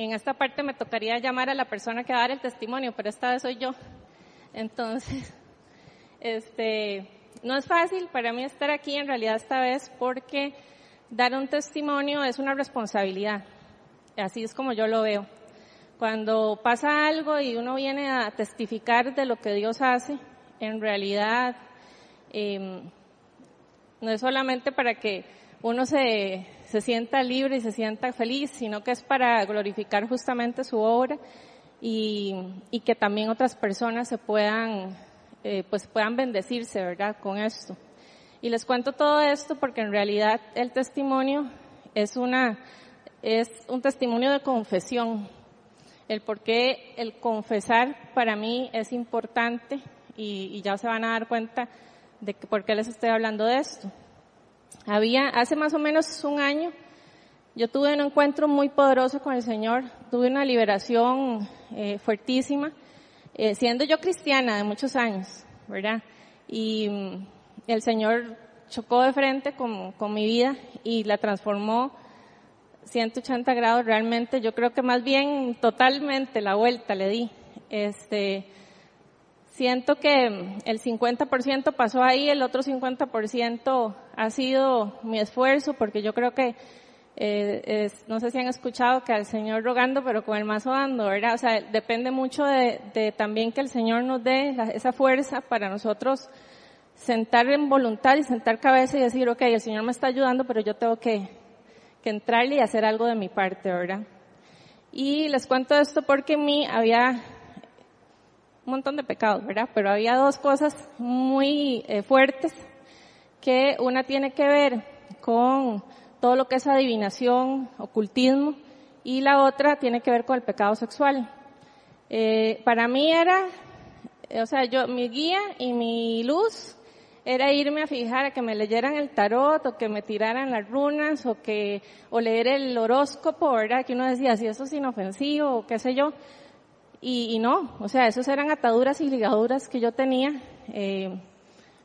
En esta parte me tocaría llamar a la persona que va a dar el testimonio, pero esta vez soy yo. Entonces, este, no es fácil para mí estar aquí en realidad esta vez porque dar un testimonio es una responsabilidad. Así es como yo lo veo. Cuando pasa algo y uno viene a testificar de lo que Dios hace, en realidad eh, no es solamente para que uno se, se sienta libre y se sienta feliz, sino que es para glorificar justamente su obra y, y que también otras personas se puedan, eh, pues puedan bendecirse, ¿verdad? Con esto. Y les cuento todo esto porque en realidad el testimonio es una, es un testimonio de confesión. El por qué el confesar para mí es importante y, y ya se van a dar cuenta de que, por qué les estoy hablando de esto. Había, hace más o menos un año, yo tuve un encuentro muy poderoso con el Señor, tuve una liberación eh, fuertísima, eh, siendo yo cristiana de muchos años, ¿verdad? Y mm, el Señor chocó de frente con, con mi vida y la transformó 180 grados realmente, yo creo que más bien totalmente la vuelta le di. Este, siento que el 50% pasó ahí, el otro 50% ha sido mi esfuerzo, porque yo creo que, eh, no sé si han escuchado que al Señor rogando, pero con el mazo dando, ¿verdad? O sea, depende mucho de, de también que el Señor nos dé esa fuerza para nosotros sentar en voluntad y sentar cabeza y decir, ok, el Señor me está ayudando, pero yo tengo que, que entrarle y hacer algo de mi parte, ¿verdad? Y les cuento esto porque en mí había un montón de pecados, ¿verdad? Pero había dos cosas muy eh, fuertes que una tiene que ver con todo lo que es adivinación, ocultismo, y la otra tiene que ver con el pecado sexual. Eh, para mí era, o sea, yo, mi guía y mi luz era irme a fijar a que me leyeran el tarot o que me tiraran las runas o que, o leer el horóscopo, ¿verdad? Que uno decía, si eso es inofensivo o qué sé yo. Y, y, no, o sea, esos eran ataduras y ligaduras que yo tenía, eh,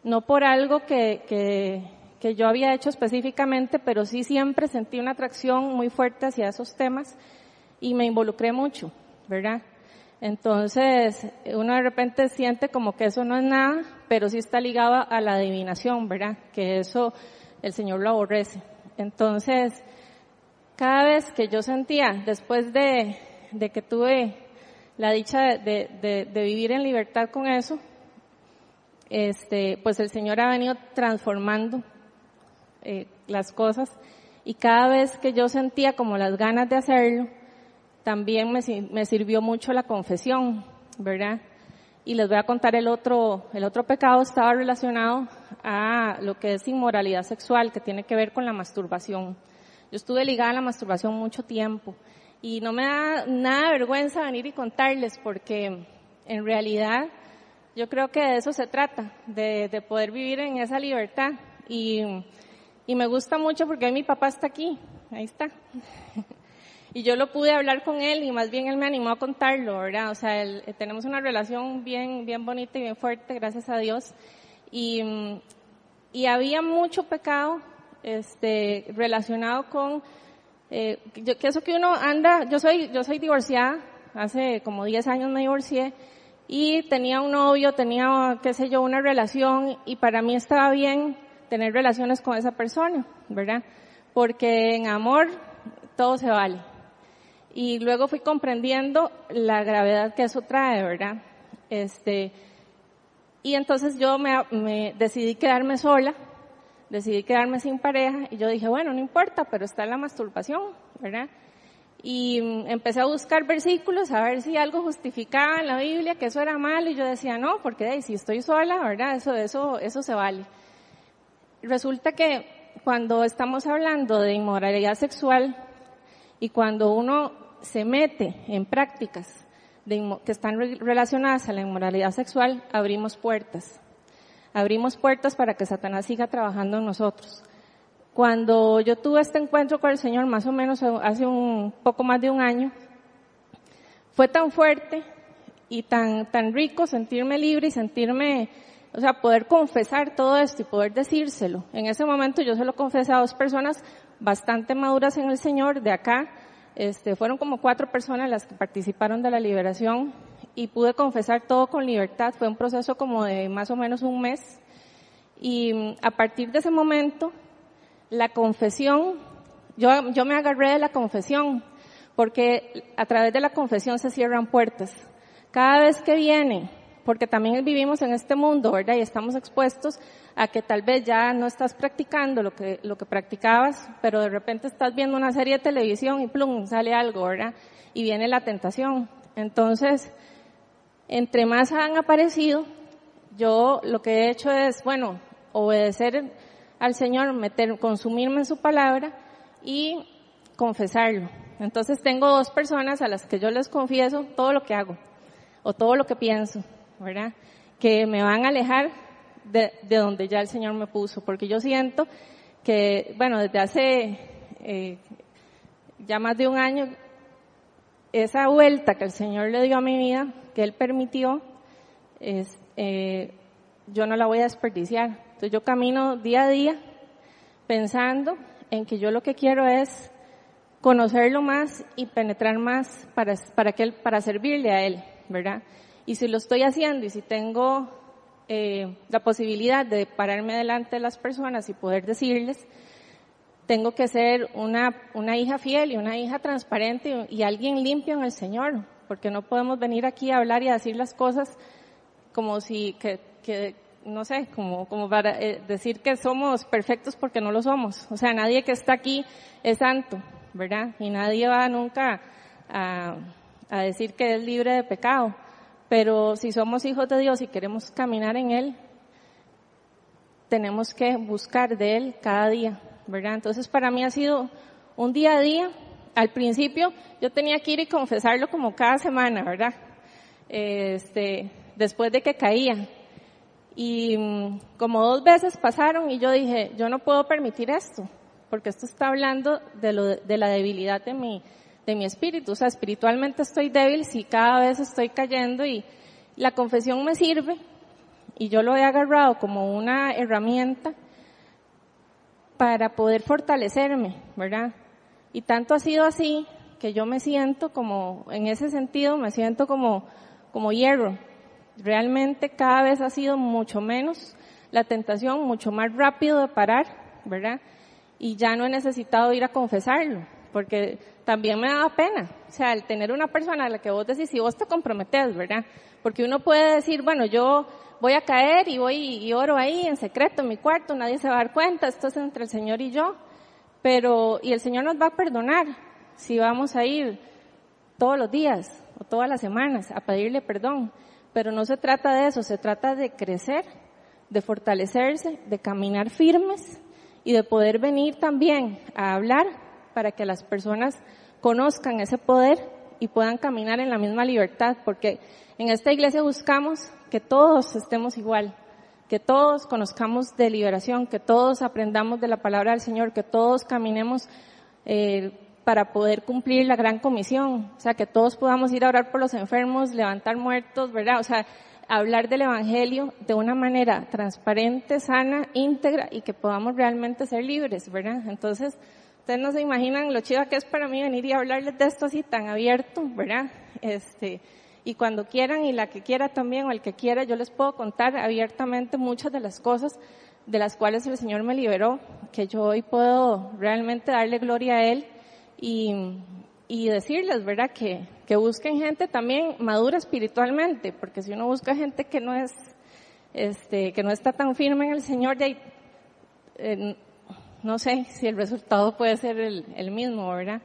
no por algo que, que, que, yo había hecho específicamente, pero sí siempre sentí una atracción muy fuerte hacia esos temas y me involucré mucho, ¿verdad? Entonces, uno de repente siente como que eso no es nada, pero sí está ligado a la adivinación, ¿verdad? Que eso el Señor lo aborrece. Entonces, cada vez que yo sentía, después de, de que tuve la dicha de, de, de, vivir en libertad con eso, este, pues el Señor ha venido transformando eh, las cosas y cada vez que yo sentía como las ganas de hacerlo, también me, me sirvió mucho la confesión, ¿verdad? Y les voy a contar el otro, el otro pecado estaba relacionado a lo que es inmoralidad sexual, que tiene que ver con la masturbación. Yo estuve ligada a la masturbación mucho tiempo y no me da nada de vergüenza venir y contarles porque en realidad yo creo que de eso se trata, de, de poder vivir en esa libertad. Y, y me gusta mucho porque mi papá está aquí, ahí está. y yo lo pude hablar con él y más bien él me animó a contarlo, ¿verdad? O sea, él, tenemos una relación bien, bien bonita y bien fuerte, gracias a Dios. Y, y había mucho pecado, este, relacionado con eh, yo, que eso que uno anda, yo soy, yo soy divorciada, hace como 10 años me divorcié, y tenía un novio, tenía, qué sé yo, una relación, y para mí estaba bien tener relaciones con esa persona, ¿verdad? Porque en amor todo se vale. Y luego fui comprendiendo la gravedad que eso trae, ¿verdad? Este, y entonces yo me, me decidí quedarme sola, decidí quedarme sin pareja y yo dije, bueno, no importa, pero está la masturbación, ¿verdad? Y mm, empecé a buscar versículos a ver si algo justificaba en la Biblia que eso era malo y yo decía, no, porque si estoy sola, ¿verdad? Eso, eso, eso se vale. Resulta que cuando estamos hablando de inmoralidad sexual y cuando uno se mete en prácticas que están relacionadas a la inmoralidad sexual, abrimos puertas abrimos puertas para que Satanás siga trabajando en nosotros. Cuando yo tuve este encuentro con el Señor, más o menos hace un poco más de un año, fue tan fuerte y tan, tan rico sentirme libre y sentirme, o sea, poder confesar todo esto y poder decírselo. En ese momento yo se lo confesé a dos personas bastante maduras en el Señor de acá, Este, fueron como cuatro personas las que participaron de la liberación y pude confesar todo con libertad. Fue un proceso como de más o menos un mes. Y mm, a partir de ese momento, la confesión, yo, yo me agarré de la confesión, porque a través de la confesión se cierran puertas. Cada vez que viene, porque también vivimos en este mundo, ¿verdad? Y estamos expuestos a que tal vez ya no estás practicando lo que, lo que practicabas, pero de repente estás viendo una serie de televisión y plum, sale algo, ¿verdad? Y viene la tentación. Entonces, entre más han aparecido, yo lo que he hecho es, bueno, obedecer al Señor, meter, consumirme en su palabra y confesarlo. Entonces tengo dos personas a las que yo les confieso todo lo que hago o todo lo que pienso, ¿verdad? Que me van a alejar de, donde ya el Señor me puso, porque yo siento que, bueno, desde hace eh, ya más de un año, esa vuelta que el Señor le dio a mi vida, que Él permitió, es, eh, yo no la voy a desperdiciar. Entonces yo camino día a día pensando en que yo lo que quiero es conocerlo más y penetrar más para, para, que para servirle a Él, ¿verdad? Y si lo estoy haciendo y si tengo eh, la posibilidad de pararme delante de las personas y poder decirles, tengo que ser una, una hija fiel y una hija transparente y, alguien limpio en el Señor, porque no podemos venir aquí a hablar y a decir las cosas como si, que, que no sé, como, como para eh, decir que somos perfectos porque no lo somos. O sea, nadie que está aquí es santo, ¿verdad? Y nadie va nunca a, a decir que es libre de pecado. Pero si somos hijos de Dios y queremos caminar en Él, tenemos que buscar de Él cada día, ¿verdad? Entonces para mí ha sido un día a día. Al principio yo tenía que ir y confesarlo como cada semana, ¿verdad? Este, después de que caía. Y mm, como dos veces pasaron y yo dije, yo no puedo permitir esto, porque esto está hablando de, lo, de la debilidad de mi, de mi espíritu. O sea, espiritualmente estoy débil si cada vez estoy cayendo y la confesión me sirve y yo lo he agarrado como una herramienta para poder fortalecerme, ¿verdad? Y tanto ha sido así que yo me siento como, en ese sentido, me siento como, como hierro. Realmente cada vez ha sido mucho menos la tentación, mucho más rápido de parar, ¿verdad? Y ya no he necesitado ir a confesarlo porque también me daba pena. O sea, el tener una persona a la que vos decís, si vos te comprometes, ¿verdad? Porque uno puede decir, bueno, yo voy a caer y voy y oro ahí en secreto en mi cuarto, nadie se va a dar cuenta, esto es entre el Señor y yo. Pero, y el Señor nos va a perdonar si vamos a ir todos los días o todas las semanas a pedirle perdón. Pero no se trata de eso, se trata de crecer, de fortalecerse, de caminar firmes y de poder venir también a hablar para que las personas conozcan ese poder y puedan caminar en la misma libertad, porque en esta iglesia buscamos que todos estemos igual, que todos conozcamos de liberación, que todos aprendamos de la palabra del Señor, que todos caminemos eh, para poder cumplir la gran comisión, o sea, que todos podamos ir a orar por los enfermos, levantar muertos, ¿verdad? O sea, hablar del Evangelio de una manera transparente, sana, íntegra y que podamos realmente ser libres, ¿verdad? Entonces, Ustedes no se imaginan lo chido que es para mí venir y hablarles de esto así tan abierto, ¿verdad? Este, y cuando quieran y la que quiera también o el que quiera, yo les puedo contar abiertamente muchas de las cosas de las cuales el Señor me liberó, que yo hoy puedo realmente darle gloria a Él y, decirles, ¿verdad? Que, que busquen gente también madura espiritualmente, porque si uno busca gente que no es, este, que no está tan firme en el Señor, ya eh, no sé si el resultado puede ser el, mismo, ¿verdad?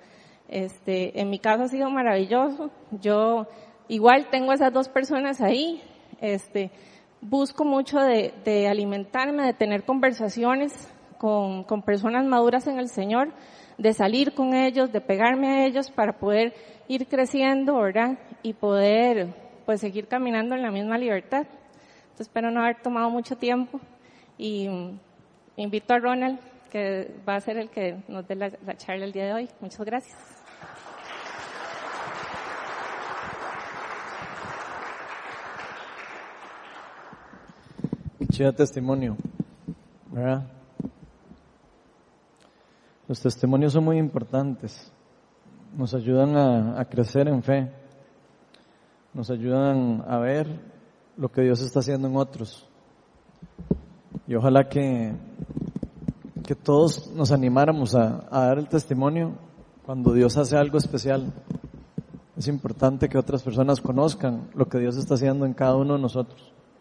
Este, en mi caso ha sido maravilloso. Yo igual tengo esas dos personas ahí. Este, busco mucho de, alimentarme, de tener conversaciones con, personas maduras en el Señor, de salir con ellos, de pegarme a ellos para poder ir creciendo, ¿verdad? Y poder, pues, seguir caminando en la misma libertad. Entonces, espero no haber tomado mucho tiempo y invito a Ronald que va a ser el que nos dé la, charla el día de hoy. Muchas gracias. Chido testimonio, ¿verdad? Los testimonios son muy importantes. nos ayudan a, crecer en fe, nos ayudan a ver lo que Dios está haciendo en otros. Y ojalá que, que todos nos animáramos a dar el testimonio cuando Dios hace algo especial. Es importante que otras personas conozcan lo que Dios está haciendo en cada uno de nosotros.